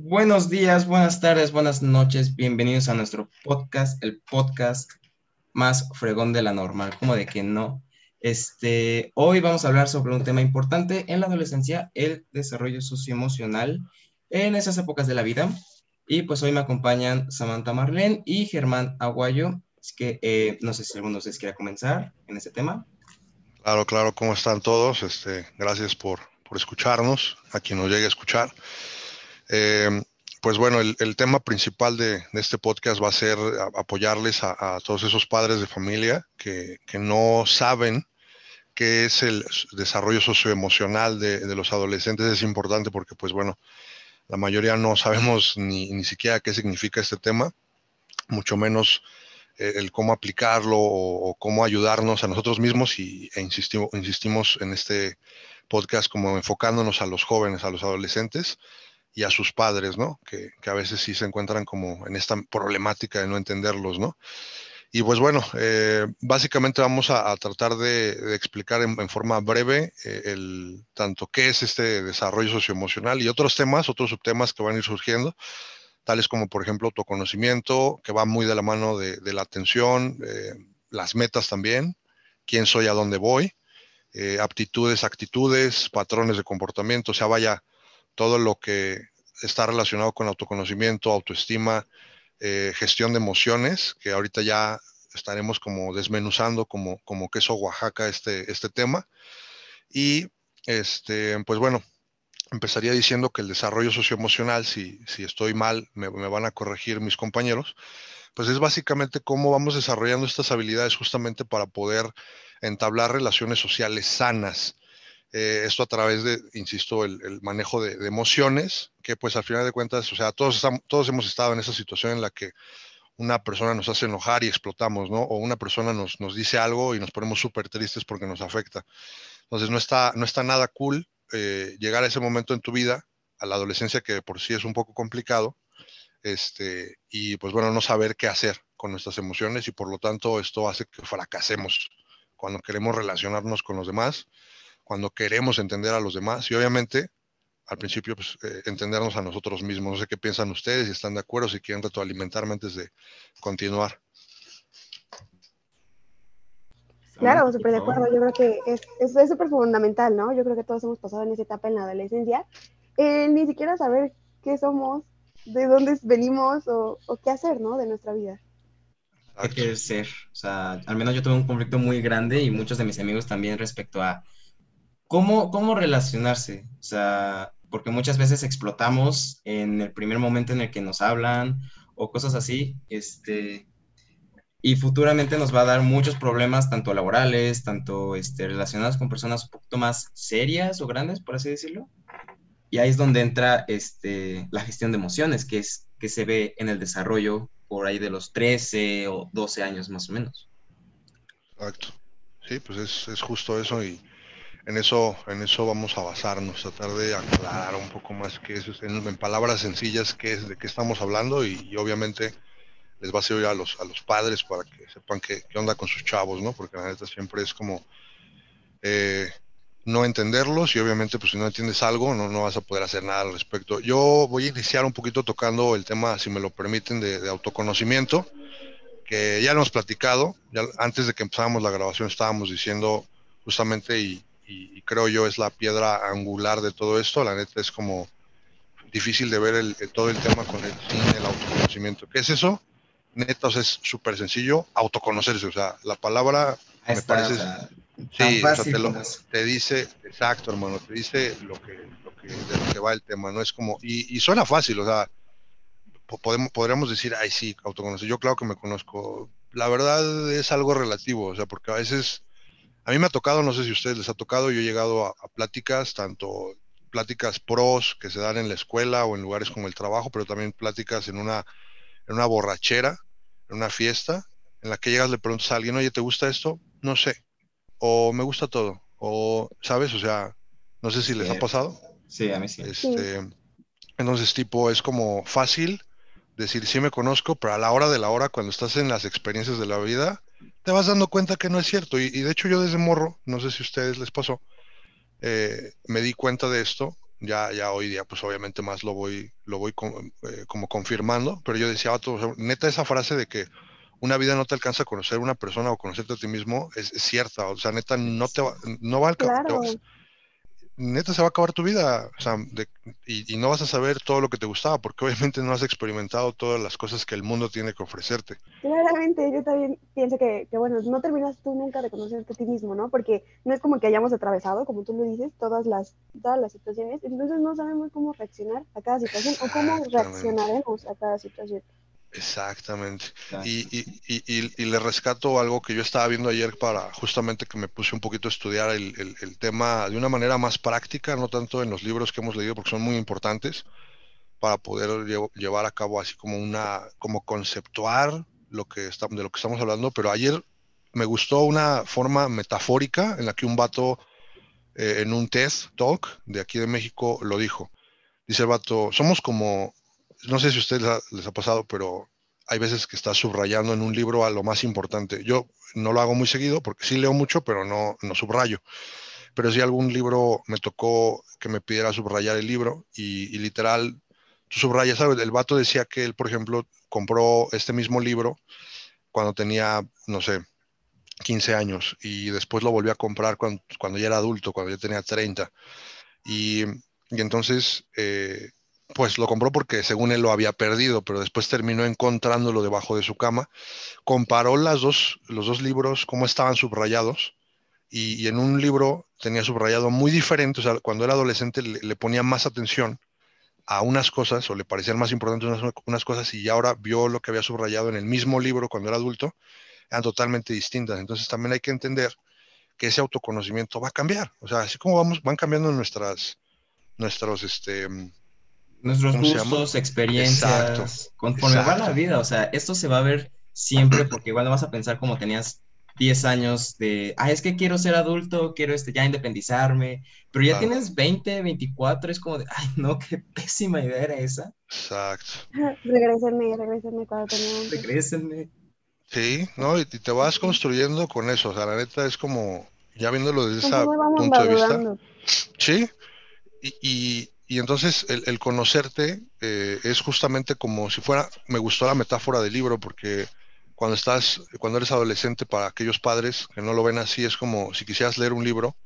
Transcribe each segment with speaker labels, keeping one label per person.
Speaker 1: Buenos días, buenas tardes, buenas noches. Bienvenidos a nuestro podcast, el podcast más fregón de la normal, como de que no. Este, hoy vamos a hablar sobre un tema importante en la adolescencia, el desarrollo socioemocional en esas épocas de la vida. Y pues hoy me acompañan Samantha Marlene y Germán Aguayo. Así que eh, no sé si alguno de ustedes quiera comenzar en este tema.
Speaker 2: Claro, claro, ¿cómo están todos? Este, gracias por, por escucharnos, a quien nos llegue a escuchar. Eh, pues bueno, el, tema principal de, este podcast va a ser apoyarles a, todos esos padres de familia que, no saben qué es el desarrollo socioemocional de, de, los adolescentes. Es importante porque, pues bueno, la mayoría no sabemos ni, ni siquiera qué significa este tema, mucho menos eh, el cómo aplicarlo o, o, cómo ayudarnos a nosotros mismos y, e insistimos, insistimos en este podcast como enfocándonos a los jóvenes, a los adolescentes y a sus padres, ¿no? Que, que, a veces sí se encuentran como en esta problemática de no entenderlos, ¿no? Y pues bueno, eh, básicamente vamos a, tratar de, explicar en, forma breve eh, el tanto qué es este desarrollo socioemocional y otros temas, otros subtemas que van a ir surgiendo, tales como por ejemplo autoconocimiento, que va muy de la mano de, la atención, eh, las metas también, quién soy, a dónde voy, aptitudes, actitudes, patrones de comportamiento, o sea, vaya todo lo que está relacionado con autoconocimiento, autoestima, eh, gestión de emociones, que ahorita ya estaremos como desmenuzando como, como queso Oaxaca este, este tema. Y este, pues bueno, empezaría diciendo que el desarrollo socioemocional, si, si estoy mal, me, me van a corregir mis compañeros, pues es básicamente cómo vamos desarrollando estas habilidades justamente para poder entablar relaciones sociales sanas. Eh, esto a través de, insisto, el, manejo de, emociones, que pues al final de cuentas, o sea, todos, todos hemos estado en esa situación en la que una persona nos hace enojar y explotamos, ¿no? O una persona nos, nos dice algo y nos ponemos súper tristes porque nos afecta. Entonces no está, no está nada cool eh, llegar a ese momento en tu vida, a la adolescencia que por sí es un poco complicado, este, y pues bueno, no saber qué hacer con nuestras emociones y por lo tanto esto hace que fracasemos cuando queremos relacionarnos con los demás, cuando queremos entender a los demás y obviamente al principio pues, eh, entendernos a nosotros mismos. No sé qué piensan ustedes, si están de acuerdo, si quieren retroalimentarme antes de continuar.
Speaker 3: Claro, súper de acuerdo. Yo creo que es súper fundamental, ¿no? Yo creo que todos hemos pasado en esa etapa en la adolescencia. Eh, ni siquiera saber qué somos, de dónde venimos o, o qué hacer, ¿no? De nuestra vida.
Speaker 1: ¿Qué quieres ser? O sea, al menos yo tuve un conflicto muy grande y muchos de mis amigos también respecto a cómo, cómo relacionarse. O sea, porque muchas veces explotamos en el primer momento en el que nos hablan o cosas así. Este, y futuramente nos va a dar muchos problemas, tanto laborales, tanto este, relacionados con personas un poquito más serias o grandes, por así decirlo. Y ahí es donde entra este, la gestión de emociones, que, es, que se ve en el desarrollo por ahí de los 13 o 12 años más o menos.
Speaker 2: Exacto. Sí, pues es, es justo eso y en eso, en eso vamos a basarnos, tratar de aclarar un poco más qué es, en, palabras sencillas, qué es, de qué estamos hablando y, obviamente les va a servir a los, a los padres para que sepan qué, qué onda con sus chavos, ¿no? Porque la neta siempre es como eh, no entenderlos y obviamente pues si no entiendes algo no, no vas a poder hacer nada al respecto. Yo voy a iniciar un poquito tocando el tema, si me lo permiten, de, de autoconocimiento, que ya lo hemos platicado, ya antes de que empezáramos la grabación estábamos diciendo justamente y, y, y creo yo es la piedra angular de todo esto, la neta es como difícil de ver el, el, todo el tema con el, sin el autoconocimiento. ¿Qué es eso? neta, o sea, es súper sencillo autoconocerse, o sea, la palabra
Speaker 1: Ahí
Speaker 2: me
Speaker 1: está,
Speaker 2: parece...
Speaker 1: o sea,
Speaker 2: sí,
Speaker 1: fácil
Speaker 2: o sea, te, lo, dice, exacto, hermano, te dice lo que, lo que, de lo que va el tema, ¿no? Es como, y, y suena fácil, o sea, podemos, podríamos decir, ay, sí, autoconocer, yo claro que me conozco. La verdad es algo relativo, o sea, porque a veces, a mí me ha tocado, no sé si a ustedes les ha tocado, yo he llegado a, a pláticas, tanto pláticas pros que se dan en la escuela o en lugares como el trabajo, pero también pláticas en una, en una borrachera, en una fiesta en la que llegas, le preguntas a alguien, oye, ¿te gusta esto? No sé. O me gusta todo. O, ¿sabes? O sea, no sé si les
Speaker 1: Sí.
Speaker 2: ha pasado.
Speaker 1: Sí, a mí sí.
Speaker 2: Este, entonces, tipo, es como fácil decir, sí me conozco, pero a la hora de la hora, cuando estás en las experiencias de la vida, te vas dando cuenta que no es cierto. Y, de hecho yo desde morro, no sé si a ustedes les pasó, eh, me di cuenta de esto. Ya, ya hoy día, pues obviamente más lo voy, lo voy eh, como confirmando, pero yo decía, neta esa frase de que una vida no te alcanza a conocer una persona o conocerte a ti mismo es, cierta, o sea, neta no te va, no va a alcanzar, neta se va a acabar tu vida, o sea, y, no vas a saber todo lo que te gustaba, porque obviamente no has experimentado todas las cosas que el mundo tiene que ofrecerte.
Speaker 3: Claramente, yo también pienso que, que, bueno, no terminas tú nunca de conocerte a ti mismo, ¿no? Porque no es como que hayamos atravesado, como tú lo dices, todas las, todas las situaciones, entonces no sabemos cómo reaccionar a cada situación o cómo reaccionaremos a cada situación.
Speaker 2: Exactamente. Y, y, le rescato algo que yo estaba viendo ayer para justamente que me puse un poquito a estudiar el, tema de una manera más práctica, no tanto en los libros que hemos leído porque son muy importantes, para poder llevar a cabo así como una, como conceptuar lo que está, de lo que estamos hablando. Pero ayer me gustó una forma metafórica en la que un vato eh, en un TED Talk de aquí de México lo dijo. Dice el vato, somos como no sé si a ustedes les ha pasado, pero hay veces que estás subrayando en un libro a lo más importante. Yo no lo hago muy seguido porque sí leo mucho, pero no, no subrayo. Pero si algún libro me tocó que me pidiera subrayar el libro y, literal, tú subrayas, ¿sabes? El vato decía que él, por ejemplo, compró este mismo libro cuando tenía, no sé, 15 años y después lo volvió a comprar cuando, cuando ya era adulto, cuando ya tenía 30. Y, entonces eh, pues lo compró porque según él lo había perdido, pero después terminó encontrándolo debajo de su cama. Comparó las dos, los dos libros, cómo estaban subrayados, y, en un libro tenía subrayado muy diferente, o sea, cuando era adolescente le, ponía más atención a unas cosas, o le parecían más importantes unas, unas, cosas, y ahora vio lo que había subrayado en el mismo libro cuando era adulto, eran totalmente distintas. Entonces también hay que entender que ese autoconocimiento va a cambiar, o sea, así como vamos, van cambiando nuestras, nuestros, este,
Speaker 1: nuestros gustos, experiencias, conforme va la vida, o sea, esto se va a ver siempre porque igual no vas a pensar como tenías 10 años de, ah, es que quiero ser adulto, quiero este, ya independizarme, pero ya tienes 20, 24, es como de, ay, no, qué pésima idea era esa.
Speaker 2: Exacto.
Speaker 3: Regrésenme, regrésenme cuando tenía
Speaker 1: Regrésenme.
Speaker 2: Sí, ¿no? Y te vas construyendo con eso, o sea, la neta es como, ya viéndolo desde ese punto de vista. Sí, y y entonces el, conocerte eh, es justamente como si fuera, me gustó la metáfora del libro porque cuando estás, cuando eres adolescente para aquellos padres que no lo ven así, es como si quisieras leer un libro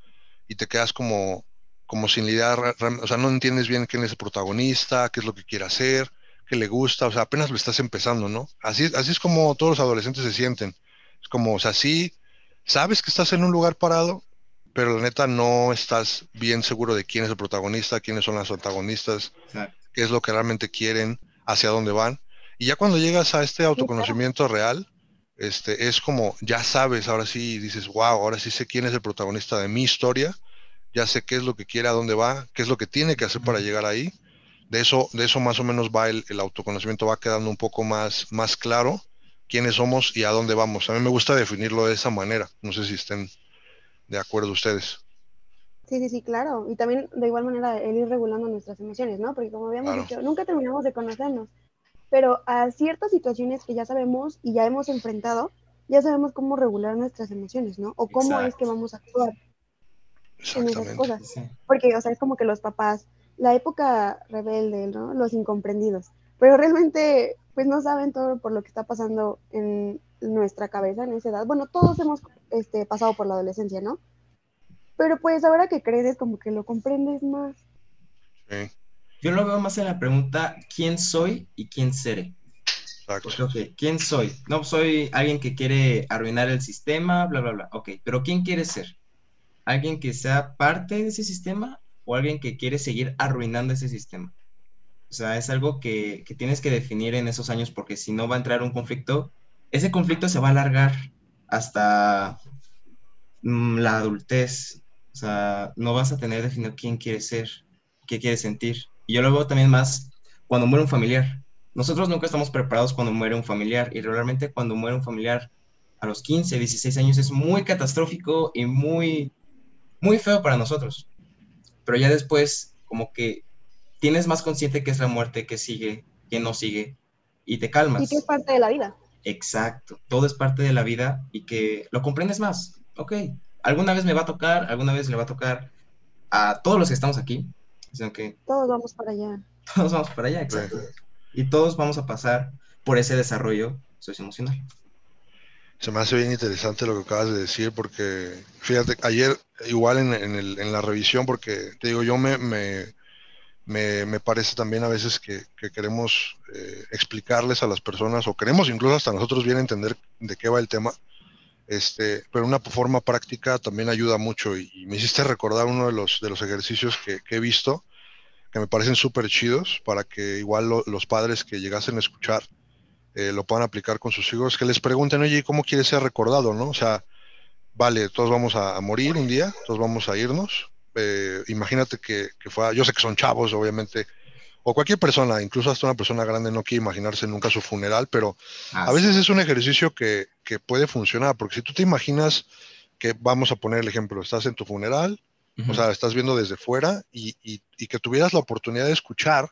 Speaker 2: y te quedas como, como sin lidiar, o sea, no entiendes bien quién es el protagonista, qué es lo que quiere hacer, qué le gusta, o sea, apenas lo estás empezando, ¿no? Así, así es como todos los adolescentes se sienten. Es como, o sea, sí, sabes que estás en un lugar parado, pero la neta no estás bien seguro de quién es el protagonista, quiénes son las antagonistas, qué es lo que realmente quieren, hacia dónde van. Y ya cuando llegas a este autoconocimiento real, este, es como, ya sabes, ahora sí dices, wow, ahora sí sé quién es el protagonista de mi historia, ya sé qué es lo que quiere, a dónde va, qué es lo que tiene que hacer para llegar ahí. De eso, de eso más o menos va el, el autoconocimiento, va quedando un poco más, más claro quiénes somos y a dónde vamos. A mí me gusta definirlo de esa manera. No sé si estén de acuerdo ustedes.
Speaker 3: Sí, sí, sí, claro. Y también de igual manera el ir regulando nuestras emociones, ¿no? Porque como habíamos dicho, nunca terminamos de conocernos. Pero a ciertas situaciones que ya sabemos y ya hemos enfrentado, ya sabemos cómo regular nuestras emociones, ¿no? O cómo es que vamos a actuar en esas cosas. Porque, o sea, es como que los papás, la época rebelde, ¿no? Los incomprendidos. Pero realmente, pues no saben todo por lo que está pasando en nuestra cabeza en esa edad. Bueno, todos hemos este, pasado por la adolescencia, ¿no? Pero pues ahora que creces, como que lo comprendes más.
Speaker 1: Sí. Yo lo veo más en la pregunta, ¿quién soy y quién seré? Exacto. Ok, ¿quién soy? No, soy alguien que quiere arruinar el sistema, bla, bla, bla. Ok, pero ¿quién quiere ser? ¿Alguien que sea parte de ese sistema o alguien que quiere seguir arruinando ese sistema? O sea, es algo que, que tienes que definir en esos años porque si no va a entrar un conflicto ese conflicto se va a alargar hasta mm, la adultez. O sea, no vas a tener definido quién quieres ser, qué quieres sentir. Y yo lo veo también más cuando muere un familiar. Nosotros nunca estamos preparados cuando muere un familiar y realmente cuando muere un familiar a los 15, 16 años es muy catastrófico y muy, muy feo para nosotros. Pero ya después, como que tienes más consciente que es la muerte, que sigue, que no sigue, y te calmas.
Speaker 3: Y que es parte de la vida.
Speaker 1: Exacto, todo es parte de la vida y que lo comprendes más. Ok, alguna vez me va a tocar, alguna vez le va a tocar a todos los que estamos aquí sino que
Speaker 3: todos vamos para allá.
Speaker 1: Todos vamos para allá, exacto. Y todos vamos a pasar por ese desarrollo socioemocional.
Speaker 2: Se me hace bien interesante lo que acabas de decir, porque fíjate, ayer igual en, en, la revisión, porque te digo, yo me, me, me, parece también a veces que, queremos eh, explicarles a las personas, o queremos incluso hasta nosotros bien entender de qué va el tema, este, pero una forma práctica también ayuda mucho. Y, me hiciste recordar uno de los, de los ejercicios que, he visto, que me parecen súper chidos, para que igual los padres que llegasen a escuchar, eh, lo puedan aplicar con sus hijos, que les pregunten, oye, ¿cómo quieres ser recordado? ¿no? O sea, vale, todos vamos a, morir un día, todos vamos a irnos. Eh, imagínate que, que fuera, yo sé que son chavos, obviamente, o cualquier persona, incluso hasta una persona grande no quiere imaginarse nunca su funeral, pero a veces es un ejercicio que, que, puede funcionar, porque si tú te imaginas que, vamos a poner el ejemplo, estás en tu funeral, o sea, estás viendo desde fuera y, y, y, que tuvieras la oportunidad de escuchar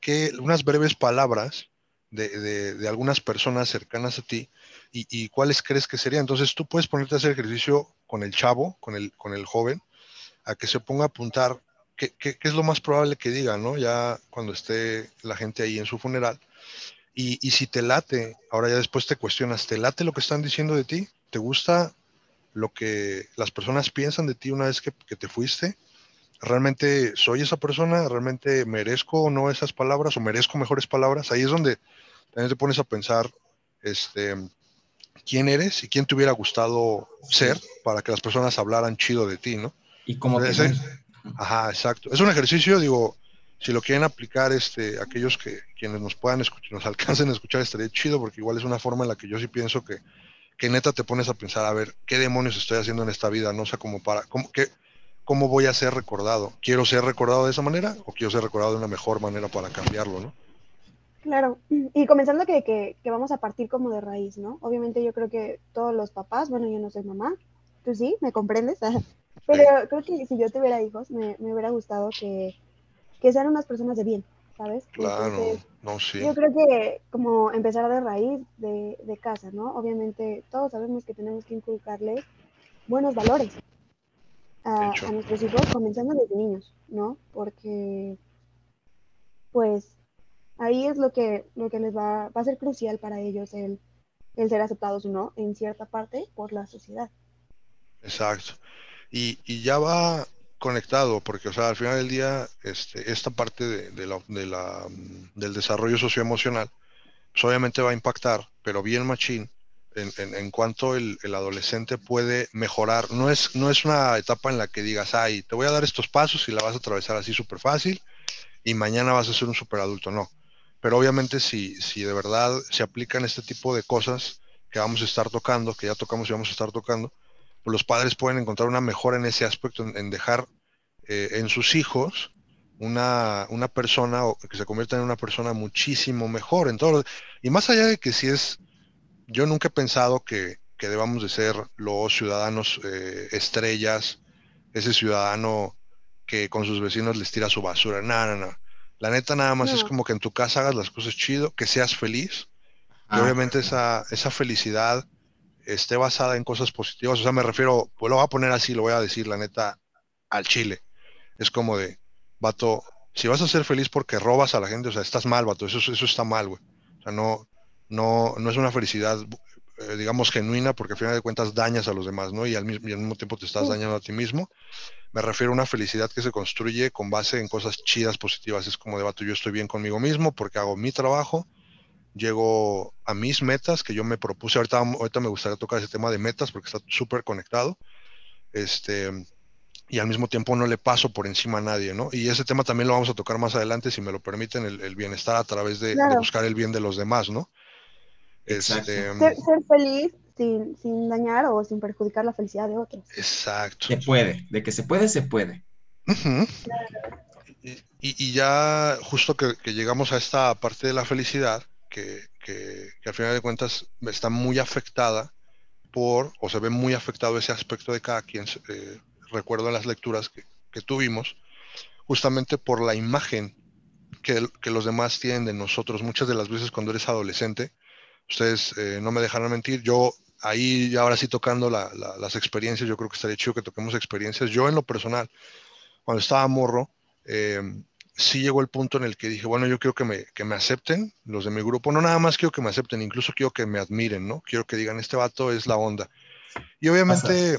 Speaker 2: que unas breves palabras de, de, algunas personas cercanas a ti y, cuáles crees que serían. Entonces tú puedes ponerte a hacer ejercicio con el chavo, con el, con el joven, a que se ponga a apuntar qué, qué, es lo más probable que diga, ¿no? Ya cuando esté la gente ahí en su funeral. Y, y, si te late, ahora ya después te cuestionas, ¿te late lo que están diciendo de ti? ¿Te gusta lo que las personas piensan de ti una vez que, que te fuiste? ¿Realmente soy esa persona? ¿Realmente merezco o no esas palabras o merezco mejores palabras? Ahí es donde también te pones a pensar este, quién eres y quién te hubiera gustado ser para que las personas hablaran chido de ti, ¿no?
Speaker 1: Y cómo te
Speaker 2: Ajá, exacto. Es un ejercicio, digo, si lo quieren aplicar, este, aquellos que quienes nos puedan escuchar, nos alcancen a escuchar, estaría chido, porque igual es una forma en la que yo sí pienso que, que neta te pones a pensar, a ver, ¿qué demonios estoy haciendo en esta vida? No sé, como para, ¿cómo, qué, ¿cómo voy a ser recordado? ¿Quiero ser recordado de esa manera o quiero ser recordado de una mejor manera para cambiarlo, no?
Speaker 3: Claro, y comenzando que, que, que, vamos a partir como de raíz, ¿no? Obviamente yo creo que todos los papás, bueno, yo no soy mamá, tú sí, ¿me comprendes? Pero creo que si yo tuviera hijos, me, me hubiera gustado que, que, sean unas personas de bien, ¿sabes?
Speaker 2: Claro, no, sí.
Speaker 3: Yo creo que como empezar de raíz de, de casa, ¿no? Obviamente todos sabemos que tenemos que inculcarles buenos valores a, a nuestros hijos, comenzando desde niños, ¿no? Porque, pues, ahí es lo que, lo que les va, va a ser crucial para ellos el, el ser aceptados o no, en cierta parte, por la sociedad.
Speaker 2: Exacto. Y, ya va conectado, porque, o sea, al final del día, este, esta parte la, del desarrollo socioemocional, pues obviamente va a impactar, pero bien machín, en, cuanto el, adolescente puede mejorar. No es, no es una etapa en la que digas, ay, te voy a dar estos pasos y la vas a atravesar así súper fácil y mañana vas a ser un super adulto. No pero obviamente si, si de verdad se aplican este tipo de cosas que vamos a estar tocando, que ya tocamos y vamos a estar tocando, pues los padres pueden encontrar una mejora en ese aspecto, en, dejar eh, en sus hijos una, una persona o que se convierta en una persona muchísimo mejor en todo. Y más allá de que si es, yo nunca he pensado que, que debamos de ser los ciudadanos eh, estrellas, ese ciudadano que con sus vecinos les tira su basura. No, no, no. La neta nada más es como que en tu casa hagas las cosas chido, que seas feliz. y ah, obviamente esa, esa felicidad esté basada en cosas positivas. O sea, me refiero, pues lo voy a poner así, lo voy a decir la neta al chile. Es como de, vato, si vas a ser feliz porque robas a la gente, o sea, estás mal, vato, eso, eso está mal, güey. O sea, no, no, no es una felicidad, eh, digamos, genuina, porque al final de cuentas dañas a los demás, ¿no? Y al mismo, y al mismo tiempo te estás dañando a ti mismo. Me refiero a una felicidad que se construye con base en cosas chidas, positivas. Es como de yo estoy bien conmigo mismo porque hago mi trabajo, llego a mis metas que yo me propuse. Ahorita, ahorita me gustaría tocar ese tema de metas porque está súper conectado. Este, y al mismo tiempo no le paso por encima a nadie, ¿no? Y ese tema también lo vamos a tocar más adelante, si me lo permiten, el, bienestar a través de, buscar el bien de los demás, ¿no?
Speaker 3: Este, ser, ser, feliz sin, dañar o sin perjudicar la felicidad de otros.
Speaker 2: Exacto.
Speaker 1: Se puede, de que se puede, se puede.
Speaker 2: y, ya justo que, llegamos a esta parte de la felicidad, que, al final de cuentas está muy afectada por, o se ve muy afectado ese aspecto de cada quien, eh, recuerdo en las lecturas que, tuvimos, justamente por la imagen que, que, los demás tienen de nosotros. Muchas de las veces cuando eres adolescente, ustedes eh, no me dejarán mentir, yo ahí ahora sí tocando las experiencias, yo creo que estaría chido que toquemos experiencias. Yo en lo personal, cuando estaba morro, eh, sí llegó el punto en el que dije, bueno, yo quiero que me, que me acepten los de mi grupo, no nada más quiero que me acepten, incluso quiero que me admiren, ¿no? Quiero que digan, este vato es la onda. Y obviamente,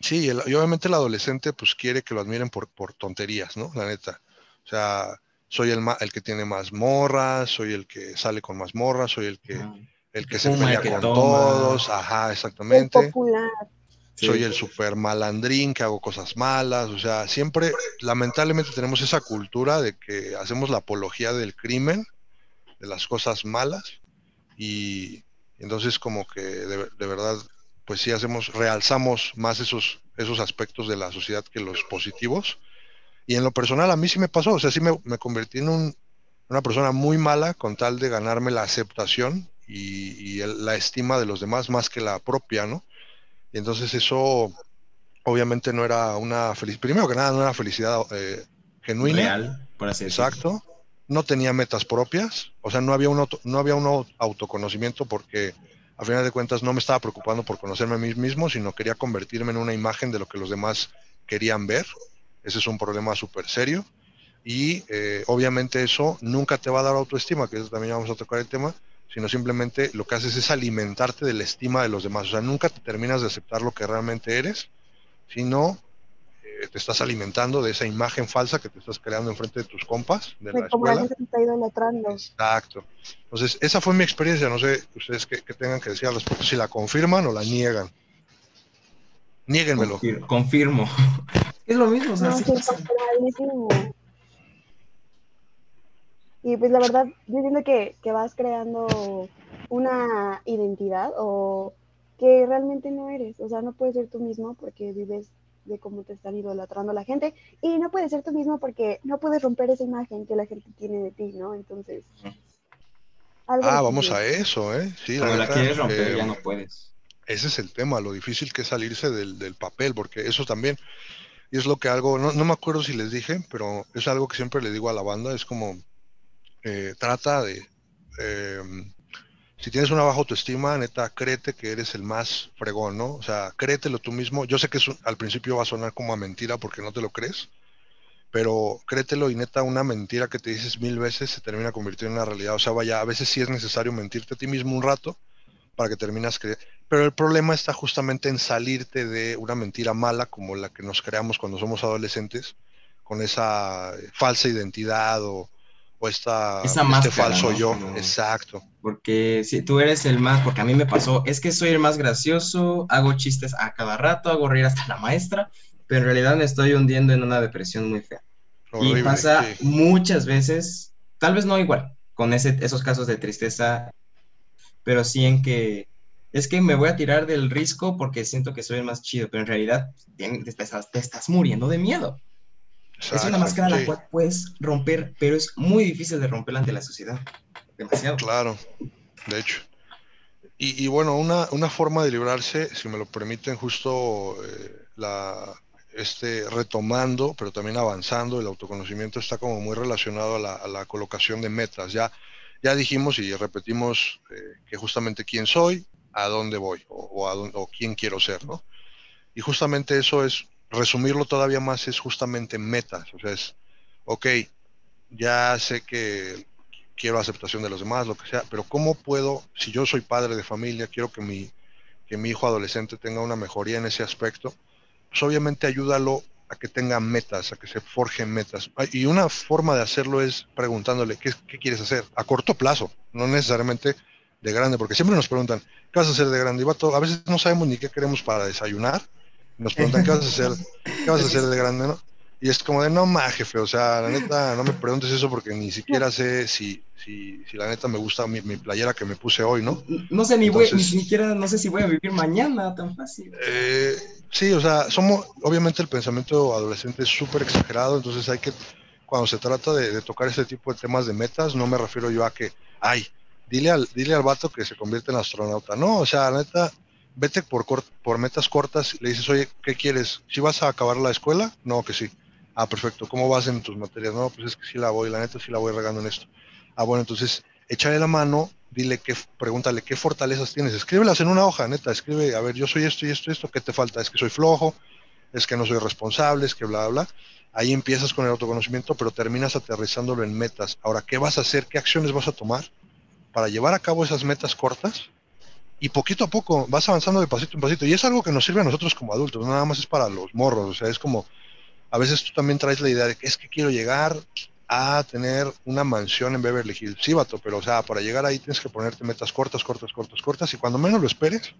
Speaker 2: sí, y obviamente el adolescente pues quiere que lo admiren por, por tonterías, ¿no? La neta. O sea, soy el, el que tiene más morras, soy el que sale con más morras, soy el que, el que se pelea con todos, ajá, exactamente.
Speaker 3: popular.
Speaker 2: Soy el super malandrín que hago cosas malas, o sea, siempre, lamentablemente tenemos esa cultura de que hacemos la apología del crimen, de las cosas malas, y entonces como que de, de verdad, pues sí hacemos, realzamos más esos, esos aspectos de la sociedad que los positivos. Y en lo personal a mí sí me pasó, o sea, sí me, me convertí en un, una persona muy mala con tal de ganarme la aceptación y, y la estima de los demás más que la propia, ¿no? Y entonces eso obviamente no era una felicidad, primero que nada, no era felicidad eh, genuina.
Speaker 1: Real, por así decirlo.
Speaker 2: Exacto. No tenía metas propias, o sea, no había, un auto, no había un autoconocimiento porque a final de cuentas no me estaba preocupando por conocerme a mí mismo, sino quería convertirme en una imagen de lo que los demás querían ver. Ese es un problema súper serio. Y eh, obviamente eso nunca te va a dar autoestima, que eso también vamos a tocar el tema, sino simplemente lo que haces es alimentarte de la estima de los demás. O sea, nunca te terminas de aceptar lo que realmente eres, sino eh, te estás alimentando de esa imagen falsa que te estás creando enfrente de tus compas de la
Speaker 3: como
Speaker 2: escuela.
Speaker 3: la gente está idolatrando.
Speaker 2: Exacto. Entonces, esa fue mi experiencia. No sé ustedes qué, qué tengan que decir al respecto, si la confirman o la niegan. Niéguenmelo.
Speaker 1: Confir- Confirmo. Es lo mismo, o sea,
Speaker 3: No,
Speaker 1: sí
Speaker 3: sí,
Speaker 1: pasa.
Speaker 3: Y pues la verdad, yo siento que, que vas creando una identidad o que realmente no eres. O sea, no puedes ser tú mismo porque vives de cómo te están idolatrando la gente. Y no puedes ser tú mismo porque no puedes romper esa imagen que la gente tiene de ti, ¿no? Entonces.
Speaker 2: Ah,
Speaker 3: difícil.
Speaker 2: vamos a eso, ¿eh? Sí,
Speaker 1: Cuando la
Speaker 2: neta,
Speaker 1: quieres romper,
Speaker 2: eh,
Speaker 1: ya no puedes.
Speaker 2: Ese es el tema, lo difícil que es salirse del, del papel, porque eso también, y es lo que algo, no, no me acuerdo si les dije, pero es algo que siempre le digo a la banda, es como, eh, trata de, eh, si tienes una baja autoestima, neta, créete que eres el más fregón, ¿no? O sea, créetelo tú mismo. Yo sé que al principio va a sonar como a mentira porque no te lo crees, pero créetelo y neta, una mentira que te dices mil veces se termina convirtiendo en una realidad. O sea, vaya, a veces sí es necesario mentirte a ti mismo un rato para que terminas creyendo. Pero el problema está justamente en salirte de una mentira mala como la que nos creamos cuando somos adolescentes, con esa eh, falsa identidad o, o esta,
Speaker 1: Esa
Speaker 2: este
Speaker 1: máscara,
Speaker 2: falso
Speaker 1: ¿no?
Speaker 2: yo.
Speaker 1: Como-
Speaker 2: Exacto.
Speaker 1: Porque si tú eres el más, porque a mí me pasó, es que soy el más gracioso, hago chistes a cada rato, hago reír hasta la maestra, pero en realidad me estoy hundiendo en una depresión muy fea.
Speaker 2: Horrible,
Speaker 1: y pasa
Speaker 2: sí.
Speaker 1: muchas veces, tal vez no igual, con ese, esos casos de tristeza, pero sí en que es que me voy a tirar del risco porque siento que soy el más chido, pero en realidad te estás, te estás muriendo de miedo. Es una máscara la
Speaker 2: sí.
Speaker 1: cual puedes romper, pero es muy difícil de romperla ante la sociedad. Demasiado.
Speaker 2: Claro, de hecho. Y, y bueno, una, una forma de librarse, si me lo permiten, justo eh, la, este, retomando, pero también avanzando, el autoconocimiento está como muy relacionado a la, a la colocación de metas. Ya, ya dijimos y repetimos eh, que justamente quién soy, a dónde voy o, o a dónde- o quién quiero ser, ¿no? Y justamente eso es, resumirlo todavía más, es justamente metas. O sea, es, ok, ya sé que quiero aceptación de los demás, lo que sea, pero ¿cómo puedo, si yo soy padre de familia, quiero que mi, que mi hijo adolescente tenga una mejoría en ese aspecto? Pues obviamente ayúdalo a que tenga metas, a que se forjen metas. Ah, Y una forma de hacerlo es preguntándole, ¿qué, qué quieres hacer? A corto plazo, no necesariamente de grande, porque siempre nos preguntan, ¿qué vas a hacer de grande? Y vato, a veces no sabemos ni qué queremos para desayunar. Nos preguntan, ¿qué vas a hacer? ¿Qué vas a hacer de grande? ¿no? Y es como de, no más, jefe, o sea, la neta, no me preguntes eso porque ni siquiera sé si, si, si la neta me gusta mi, mi playera que me puse hoy, ¿no?
Speaker 1: No sé ni, voy, ni siquiera, no sé si voy a vivir mañana tan fácil.
Speaker 2: Eh, sí, o sea, somos, obviamente el pensamiento adolescente es súper exagerado, entonces hay que, cuando se trata de, de tocar este tipo de temas de metas, no me refiero yo a que, ay, dile al, dile al vato que se convierte en astronauta, no, o sea, la neta, vete por, metas cortas, le dices, oye, ¿qué quieres? ¿Si vas a acabar la escuela? No, que sí. Ah, perfecto. ¿Cómo vas en tus materias? No, pues es que sí la voy, la neta sí la voy regando en esto. Ah, bueno, entonces échale la mano, dile que, pregúntale qué fortalezas tienes, escríbelas en una hoja, neta, escribe, a ver, yo soy esto y esto y esto, ¿qué te falta? Es que soy flojo, es que no soy responsable, es que bla, bla, bla. Ahí empiezas con el autoconocimiento, pero terminas aterrizándolo en metas. Ahora, ¿qué vas a hacer? ¿Qué acciones vas a tomar para llevar a cabo esas metas cortas? Y poquito a poco vas avanzando de pasito en pasito. Y es algo que nos sirve a nosotros como adultos, no nada más es para los morros. O sea, es como, a veces tú también traes la idea de que es que quiero llegar a tener una mansión en Beverly Hills. Sí, vato, pero o sea, para llegar ahí tienes que ponerte metas cortas, cortas, cortas, cortas. Y cuando menos lo esperes,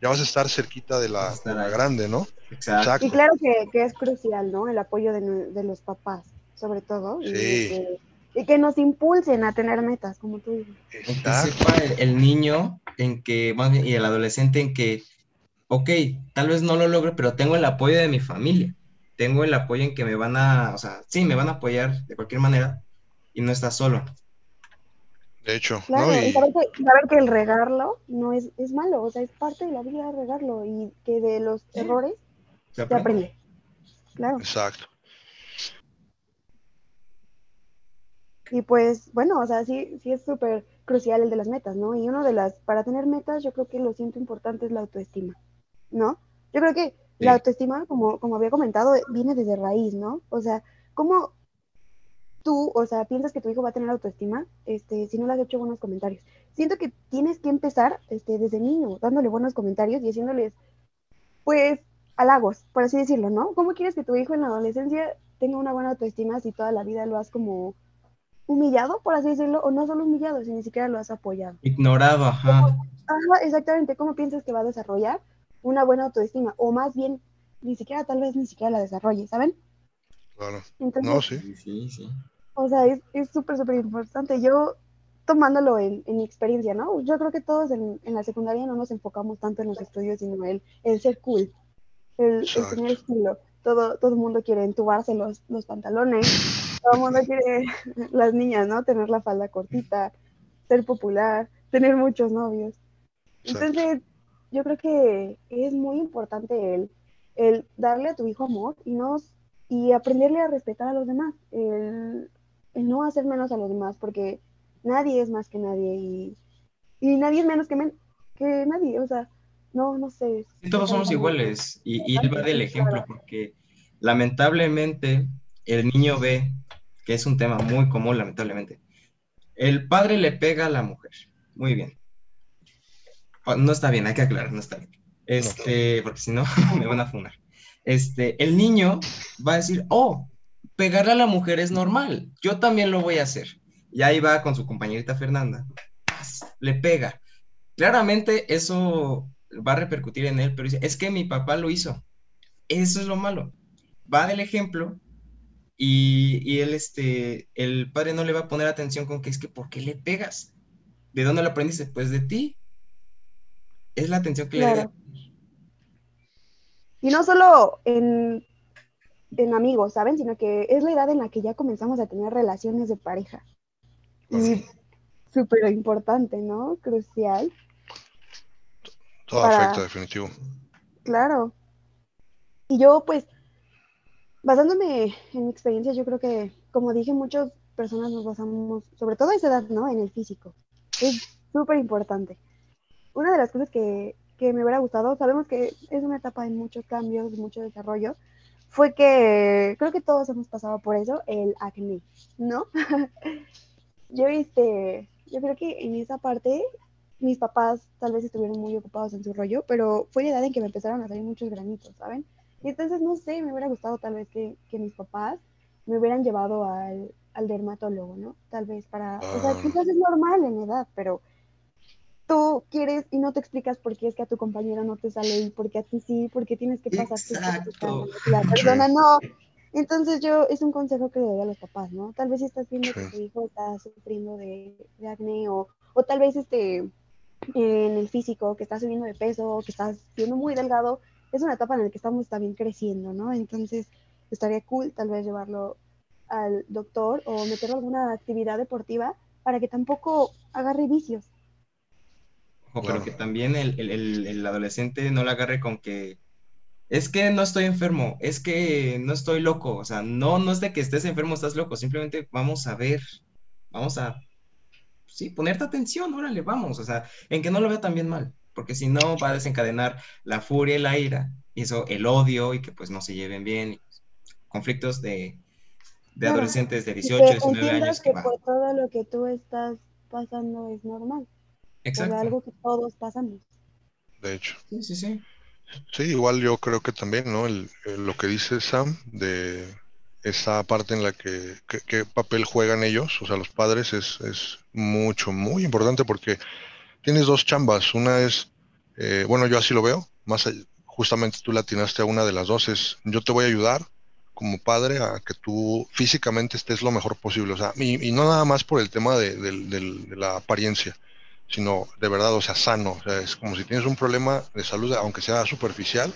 Speaker 2: ya vas a estar cerquita de la, grande, ¿no?
Speaker 3: Exacto. Y claro que, que, es crucial, ¿no? El apoyo de, de los papás, sobre todo. Sí. Y que, nos impulsen a tener metas, como tú dices.
Speaker 1: Que sepa el, niño en que, y el adolescente en que, ok, tal vez no lo logre, pero tengo el apoyo de mi familia tengo el apoyo en que me van a, o sea, sí, me van a apoyar de cualquier manera y no estás solo.
Speaker 2: De hecho,
Speaker 3: claro, y... saber, que, el regarlo no es, es, malo, o sea, es parte de la vida regarlo y que de los errores se aprende. Claro.
Speaker 2: Exacto.
Speaker 3: Y pues, bueno, o sea, sí, sí es súper crucial el de las metas, ¿no? Y uno de las, para tener metas, yo creo que lo siento importante es la autoestima, ¿no? Yo creo que la autoestima, como, como había comentado, viene desde raíz, ¿no? O sea, ¿cómo tú, o sea, piensas que tu hijo va a tener autoestima este, si no le has hecho buenos comentarios? Siento que tienes que empezar este, desde niño, dándole buenos comentarios y haciéndoles, pues, halagos, por así decirlo, ¿no? ¿Cómo quieres que tu hijo en la adolescencia tenga una buena autoestima si toda la vida lo has como humillado, por así decirlo, o no solo humillado, si ni siquiera lo has apoyado?
Speaker 1: Ignorado, ajá.
Speaker 3: Ajá, exactamente. ¿Cómo piensas que va a desarrollar una buena autoestima, o más bien, ni siquiera tal vez ni siquiera la desarrolle, ¿saben?
Speaker 2: Claro. no, sí.
Speaker 1: Sí, sí.
Speaker 3: O sea, es súper, súper importante. Yo, tomándolo en, en, mi experiencia, ¿no? Yo creo que todos en, en, la secundaria no nos enfocamos tanto en los estudios, sino en el ser cool, el, el tener estilo. Todo, todo el mundo quiere entubarse los, los pantalones, todo el mundo quiere, las niñas, ¿no? Tener la falda cortita, ser popular, tener muchos novios. Entonces, yo creo que es muy importante el, el darle a tu hijo amor y, no, y aprenderle a respetar a los demás, el, no hacer menos a los demás, porque nadie es más que nadie y, y nadie es menos que, que nadie, o sea, no, no sé.
Speaker 1: todos somos iguales y, y él va del ejemplo, porque lamentablemente el niño ve, que es un tema muy común, lamentablemente, el padre le pega a la mujer, muy bien Oh, no está bien, hay que aclarar, no está bien. Este, porque si no, me van a funar. Este, el niño va a decir, oh, pegarle a la mujer es normal, yo también lo voy a hacer. Y ahí va con su compañerita Fernanda, le pega. Claramente eso va a repercutir en él, pero dice, es que mi papá lo hizo. Eso es lo malo. Va del ejemplo y, y, él, este, el padre no le va a poner atención con que es que, ¿por qué le pegas? ¿De dónde lo aprendiste? Pues de ti es la atención que le da.
Speaker 3: Y no solo en, en, amigos, ¿saben? Sino que es la edad en la que ya comenzamos a tener relaciones de pareja. Y súper importante, ¿no? Crucial.
Speaker 2: Todo afecta, definitivo.
Speaker 3: Claro. Y yo, pues, basándome en mi experiencia, yo creo que, como dije, muchas personas nos basamos, sobre todo a esa edad, ¿no? En el físico. Es súper importante una de las cosas que, que me hubiera gustado, sabemos que es una etapa de muchos cambios, de mucho desarrollo, fue que creo que todos hemos pasado por eso, el acné, ¿no? yo, este, yo creo que en esa parte mis papás tal vez estuvieron muy ocupados en su rollo, pero fue la edad en que me empezaron a salir muchos granitos, ¿saben? Y entonces, no sé, me hubiera gustado tal vez que, que mis papás me hubieran llevado al, al dermatólogo, ¿no? Tal vez para, o sea, ah. quizás es normal en edad, pero tú quieres y no te explicas por qué es que a tu compañero no te sale y por qué a ti sí, por qué tienes que pasar la persona no. Entonces yo, es un consejo que le doy a los papás, ¿no? Tal vez si estás viendo que tu hijo está sufriendo de, acné o, o, tal vez este, en el físico, que está subiendo de peso, que estás siendo muy delgado, es una etapa en la que estamos también creciendo, ¿no? Entonces estaría cool tal vez llevarlo al doctor o meterlo a alguna actividad deportiva para que tampoco agarre vicios.
Speaker 1: Pero que también el, adolescente no la agarre con que es que no estoy enfermo, es que no estoy loco, o sea, no, no es de que estés enfermo, estás loco, simplemente vamos a ver, vamos a, sí, ponerte atención, órale, vamos, o sea, en que no lo vea también mal, porque si no va a desencadenar la furia y la ira, y eso el odio y que pues no se lleven bien, conflictos de, adolescentes de 18, 19 años.
Speaker 3: Que, por todo lo que tú estás pasando es normal. Exacto. Por algo que todos pasamos.
Speaker 2: De hecho.
Speaker 1: Sí, sí, sí.
Speaker 2: Sí, igual yo creo que también, ¿no? lo que dice Sam de esa parte en la que, qué papel juegan ellos, o sea, los padres, es, es, mucho, muy importante porque tienes dos chambas. Una es, eh, bueno, yo así lo veo, más justamente tú latinaste a una de las dos, es yo te voy a ayudar como padre a que tú físicamente estés lo mejor posible, o sea, y, no nada más por el tema de, la apariencia, sino de verdad, o sea, sano. O sea, es como si tienes un problema de salud, aunque sea superficial,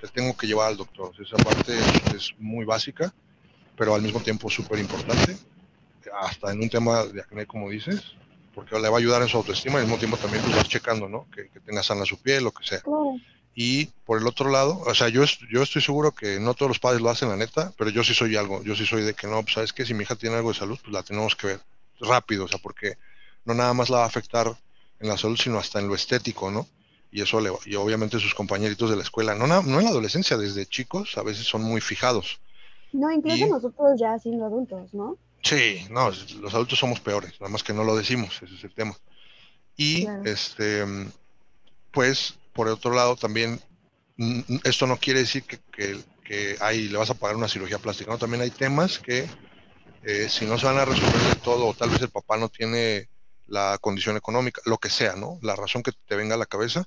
Speaker 2: te tengo que llevar al doctor. Esa parte es, muy básica, pero al mismo tiempo súper importante. Hasta en un tema de acné, como dices, porque le va a ayudar en su autoestima y al mismo tiempo también tú vas checando, ¿no? Que, tenga sana su piel, lo que sea. Y por el otro lado, o sea, yo, yo estoy seguro que no todos los padres lo hacen, la neta, pero yo sí soy algo, yo sí soy de que no, pues sabes que si mi hija tiene algo de salud, pues la tenemos que ver rápido, o sea, porque no nada más la va a afectar en la salud, sino hasta en lo estético, ¿no? Y eso le, y obviamente sus compañeritos de la escuela, no, no, en la adolescencia, desde chicos a veces son muy fijados.
Speaker 3: No, incluso nosotros ya siendo adultos, ¿no?
Speaker 2: Sí, no, los adultos somos peores, nada más que no lo decimos, ese es el tema. Y este, pues, por otro lado, también, esto no quiere decir que, que, que ahí le vas a pagar una cirugía plástica, ¿no? También hay temas que eh, si no se van a resolver del todo, o tal vez el papá no tiene la condición económica, lo que sea, ¿no? La razón que te venga a la cabeza,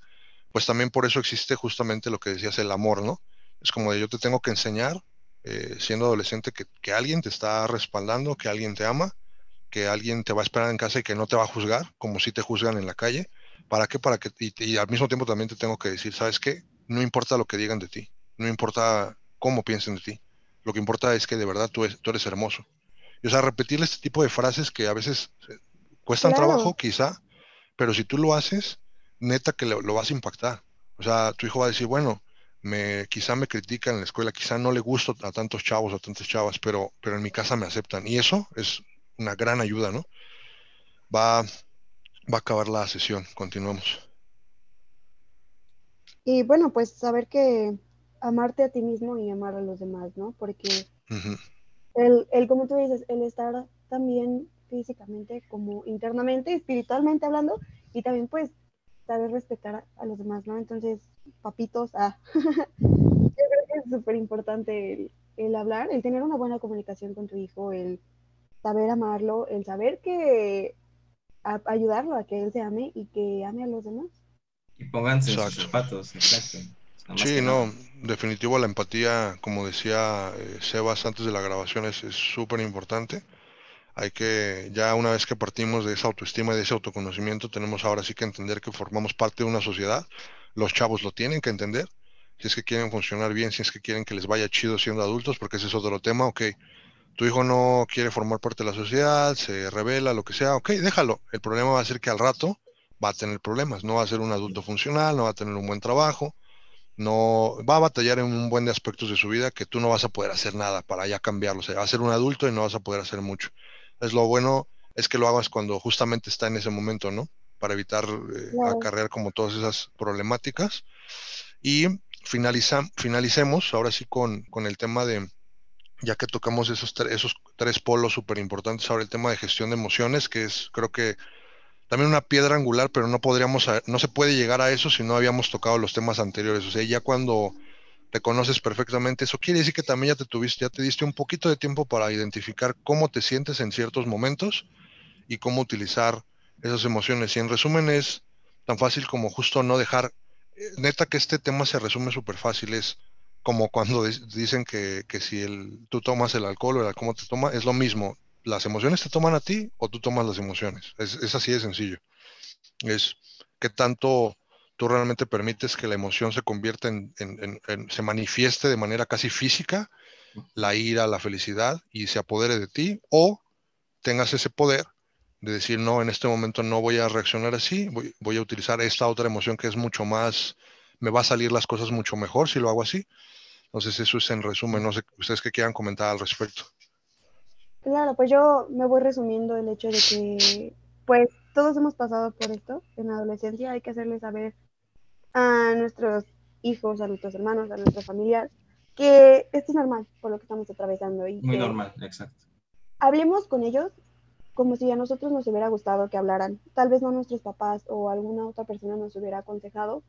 Speaker 2: pues también por eso existe justamente lo que decías, el amor, ¿no? Es como de yo te tengo que enseñar, eh, siendo adolescente, que, alguien te está respaldando, que alguien te ama, que alguien te va a esperar en casa y que no te va a juzgar, como si te juzgan en la calle. ¿Para qué? Para que, y, al mismo tiempo también te tengo que decir, ¿sabes qué? No importa lo que digan de ti, no importa cómo piensen de ti, lo que importa es que de verdad tú, tú eres hermoso. Y, o sea, repetirle este tipo de frases que a veces Cuestan trabajo, quizá, pero si tú lo haces, neta que lo, vas a impactar. O sea, tu hijo va a decir, bueno, me, quizá me critican en la escuela, quizá no le gusto a tantos chavos o a tantas chavas, pero, pero en mi casa me aceptan. Y eso es una gran ayuda, ¿no? Va, va a acabar la sesión. Continuamos.
Speaker 3: Y bueno, pues saber que amarte a ti mismo y amar a los demás, ¿no? Porque el, el, como tú dices, el estar también físicamente como internamente, espiritualmente hablando, y también pues saber respetar a, los demás, ¿no? Entonces, papitos, ah, yo creo que es súper importante el, hablar, el tener una buena comunicación con tu hijo, el saber amarlo, el saber que ayudarlo a que él se ame y que ame a los demás.
Speaker 1: Y pónganse sus zapatos, exacto.
Speaker 2: Sí, no, definitivo la empatía, como decía eh, Sebas antes de la grabación, es súper importante. Hay que, ya una vez que partimos de esa autoestima y de ese autoconocimiento, tenemos ahora sí que entender que formamos parte de una sociedad. Los chavos lo tienen que entender. Si es que quieren funcionar bien, si es que quieren que les vaya chido siendo adultos, porque ese es otro tema, ok. Tu hijo no quiere formar parte de la sociedad, se revela, lo que sea, ok, déjalo. El problema va a ser que al rato va a tener problemas, no va a ser un adulto funcional, no va a tener un buen trabajo, no va a batallar en un buen de aspectos de su vida que tú no vas a poder hacer nada para ya cambiarlo. O va a ser un adulto y no vas a poder hacer mucho. Es lo bueno es que lo hagas cuando justamente está en ese momento, ¿no? Para evitar eh, acarrear como todas esas problemáticas. Y finaliza, finalicemos ahora sí con, el tema de, ya que tocamos esos, esos tres polos súper importantes, ahora el tema de gestión de emociones, que es creo que también una piedra angular, pero no podríamos, no se puede llegar a eso si no habíamos tocado los temas anteriores. O sea, ya cuando te conoces perfectamente, eso quiere decir que también ya te tuviste, ya te diste un poquito de tiempo para identificar cómo te sientes en ciertos momentos y cómo utilizar esas emociones. Y en resumen es tan fácil como justo no dejar, eh, neta que este tema se resume súper fácil, es como cuando dicen que, si el, tú tomas el alcohol o el alcohol te toma, es lo mismo. ¿Las emociones te toman a ti o tú tomas las emociones? Es, es así de sencillo. Es que tanto tú realmente permites que la emoción se convierta en, se manifieste de manera casi física, la ira, la felicidad, y se apodere de ti, o tengas ese poder de decir, no, en este momento no voy a reaccionar así, voy, a utilizar esta otra emoción que es mucho más, me va a salir las cosas mucho mejor si lo hago así. Entonces eso es en resumen, no sé, ustedes qué quieran comentar al respecto.
Speaker 3: Claro, pues yo me voy resumiendo el hecho de que, pues, todos hemos pasado por esto en la adolescencia, hay que hacerles saber a nuestros hijos, a nuestros hermanos, a nuestras familias, que esto es normal por lo que estamos atravesando. Y
Speaker 1: Muy normal, exacto.
Speaker 3: Hablemos con ellos como si a nosotros nos hubiera gustado que hablaran. Tal vez no nuestros papás o alguna otra persona nos hubiera aconsejado,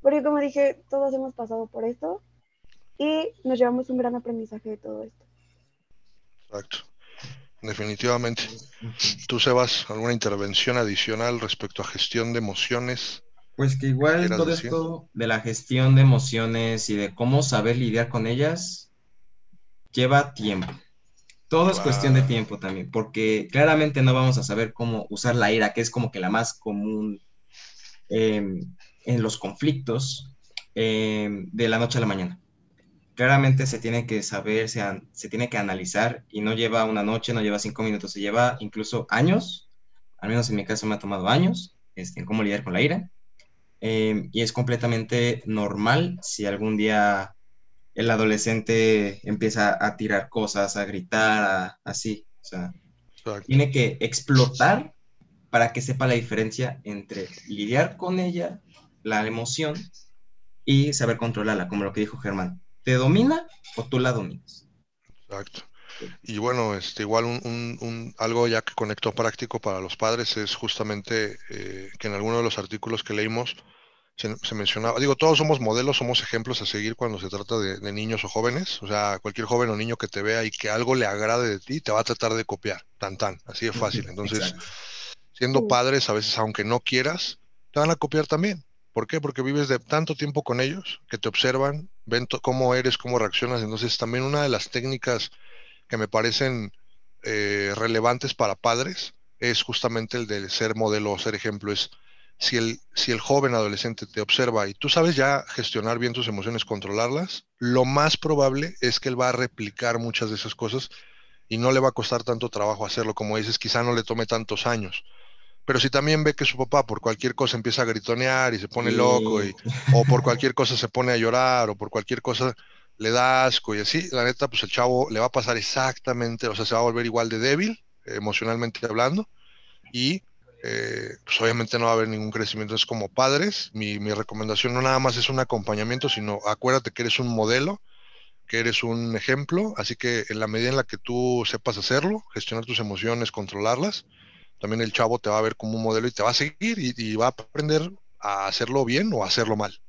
Speaker 3: porque como dije, todos hemos pasado por esto y nos llevamos un gran aprendizaje de todo esto.
Speaker 2: Exacto. Definitivamente. ¿Tú, Sebas, alguna intervención adicional respecto a gestión de emociones?
Speaker 1: Pues que igual todo esto de la gestión de emociones y de cómo saber lidiar con ellas lleva tiempo. Todo es cuestión de tiempo también, porque claramente no vamos a saber cómo usar la ira, que es como que la más común em, en los conflictos em, de la noche a la mañana. Claramente se tiene que saber, se, se, tiene que analizar y no lleva una noche, no lleva cinco minutos, se lleva incluso años, al menos en mi caso me ha tomado años, este, en cómo lidiar con la ira. Em, y es completamente normal si algún día el adolescente empieza a tirar cosas, a gritar, así. O sea, tiene que explotar para que sepa la diferencia entre lidiar con ella, la emoción, y saber controlarla, como lo que dijo Germán. ¿Te domina o tú la dominas?
Speaker 2: Exacto. Y bueno, este, igual un, algo ya que conectó práctico para los padres es justamente eh, que en alguno de los artículos que leímos se, mencionaba, digo, todos somos modelos, somos ejemplos a seguir cuando se trata de, niños o jóvenes, o sea, cualquier joven o niño que te vea y que algo le agrade de ti, te va a tratar de copiar, tan tan, así de fácil. Entonces, siendo padres, a veces, aunque no quieras, te van a copiar también. ¿Por qué? Porque vives de tanto tiempo con ellos, que te observan, ven cómo eres, cómo reaccionas. Entonces, también una de las técnicas que me parecen eh, relevantes para padres es justamente el de ser modelo o ser ejemplo. Es si el, si el joven adolescente te observa y tú sabes ya gestionar bien tus emociones, controlarlas, lo más probable es que él va a replicar muchas de esas cosas y no le va a costar tanto trabajo hacerlo. Como dices, quizá no le tome tantos años. Pero si también ve que su papá por cualquier cosa empieza a gritonear y se pone loco, y, o por cualquier cosa se pone a llorar, o por cualquier cosa le da asco y así, la neta, pues el chavo le va a pasar exactamente, o sea, se va a volver igual de débil, emocionalmente hablando, y eh, pues obviamente no va a haber ningún crecimiento. Es como padres, mi, mi, recomendación no nada más es un acompañamiento, sino acuérdate que eres un modelo, que eres un ejemplo, así que en la medida en la que tú sepas hacerlo, gestionar tus emociones, controlarlas, también el chavo te va a ver como un modelo y te va a seguir y, y va a aprender a hacerlo bien o a hacerlo mal.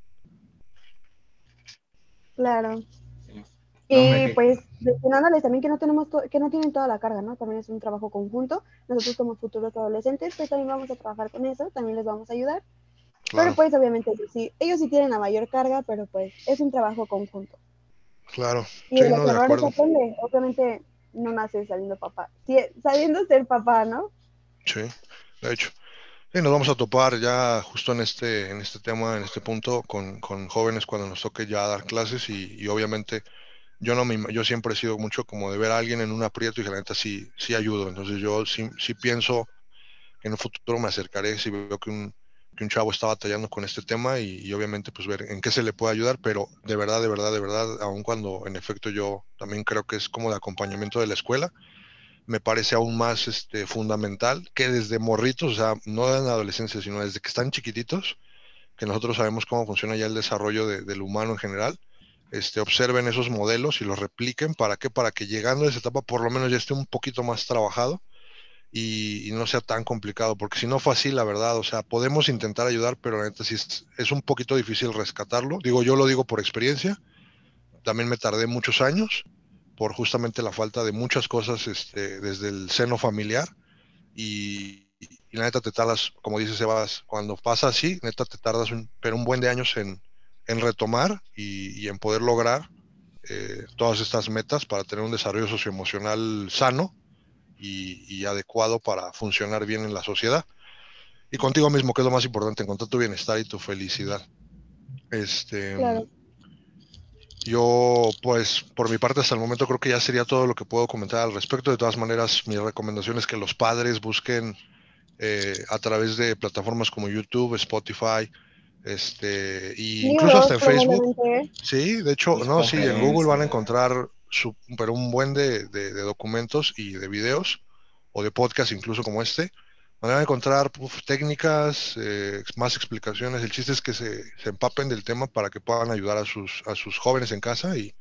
Speaker 3: Claro. Y pues mencionándoles también que no tenemos que no tienen toda la carga, ¿no? También es un trabajo conjunto. Nosotros como futuros adolescentes, pues también vamos a trabajar con eso, también les vamos a ayudar. Pero pues obviamente sí, ellos sí tienen la mayor carga, pero pues es un trabajo conjunto.
Speaker 2: Claro.
Speaker 3: Y sí, no, aprende. Obviamente no nace saliendo papá, sí, sabiendo ser papá, ¿no?
Speaker 2: Sí, de hecho. Sí, nos vamos a topar ya justo en este, en este tema, en este punto, con, con jóvenes cuando nos toque ya dar clases y, y obviamente yo no me, yo siempre he sido mucho como de ver a alguien en un aprieto y que la neta sí, sí ayudo. Entonces yo sí, sí pienso que en un futuro me acercaré si veo que un, que un chavo está batallando con este tema y, obviamente pues ver en qué se le puede ayudar, pero de verdad, de verdad, de verdad, aun cuando en efecto yo también creo que es como de acompañamiento de la escuela, me parece aún más este, fundamental que desde morritos, o sea, no en la adolescencia, sino desde que están chiquititos, que nosotros sabemos cómo funciona ya el desarrollo del humano en general, este, observen esos modelos y los repliquen. ¿Para qué? Para que llegando a esa etapa por lo menos ya esté un poquito más trabajado y, no sea tan complicado, porque si no fue así, la verdad, o sea, podemos intentar ayudar, pero la neta sí es, un poquito difícil rescatarlo. Digo, yo lo digo por experiencia, también me tardé muchos años por justamente la falta de muchas cosas este, desde el seno familiar y, la neta te tardas, como dice Sebas, cuando pasa así, neta te tardas un, pero un buen de años en, en retomar y, en poder lograr eh, todas estas metas para tener un desarrollo socioemocional sano y, adecuado para funcionar bien en la sociedad. Y contigo mismo, que es lo más importante, encontrar tu bienestar y tu felicidad. Este, Yo, pues, por mi parte, hasta el momento creo que ya sería todo lo que puedo comentar al respecto. De todas maneras, mi recomendación es que los padres busquen eh, a través de plataformas como YouTube, Spotify, este, y incluso hasta en Facebook. Sí, de hecho, no, sí, en Google van a encontrar su, pero un buen de, de, documentos y de videos o de podcast incluso como este, van a encontrar técnicas, eh, más explicaciones. El chiste es que se, empapen del tema para que puedan ayudar a sus, a sus jóvenes en casa y,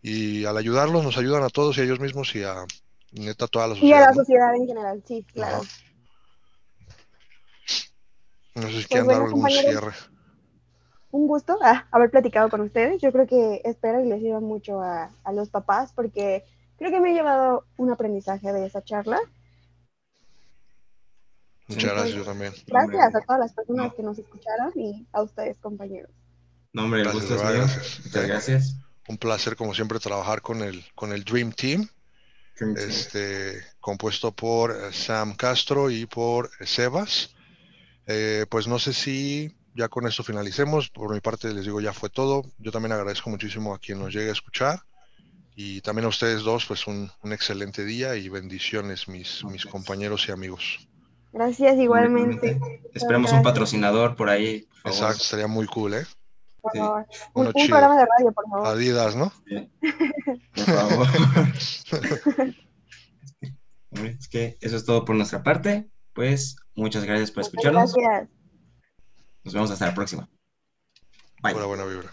Speaker 2: y al ayudarlos nos ayudan a todos y a ellos mismos y a neta toda la sociedad.
Speaker 3: Y a la sociedad en general, sí, claro.
Speaker 2: No sé si pues quieren dar algún cierre.
Speaker 3: Un gusto ah, haber platicado con ustedes. Yo creo que espero y les sirva mucho a, a los papás porque creo que me ha llevado un aprendizaje de esa charla
Speaker 2: Muchas gracias, yo también.
Speaker 3: Gracias a todas las personas que nos escucharon y a ustedes, compañeros.
Speaker 1: No, hombre, gracias, gusto gracias. Muchas gracias.
Speaker 2: Un placer, como siempre, trabajar con el, con el Dream Team, este, compuesto por Sam Castro y por Sebas. Eh, pues no sé si ya con esto finalicemos. Por mi parte, les digo, ya fue todo. Yo también agradezco muchísimo a quien nos llegue a escuchar. Y también a ustedes dos, pues un, un excelente día y bendiciones, mis, mis compañeros y amigos.
Speaker 3: Gracias, igualmente.
Speaker 1: Esperemos un patrocinador por ahí.
Speaker 2: Exacto, sería muy cool, ¿eh?
Speaker 3: Por favor. Un, programa de radio, por favor.
Speaker 2: Adidas, ¿no?
Speaker 1: Por favor. es que eso es todo por nuestra parte. Pues muchas gracias por escucharnos.
Speaker 3: Gracias.
Speaker 1: Nos vemos hasta la próxima.
Speaker 2: Bye. Buena, buena vibra.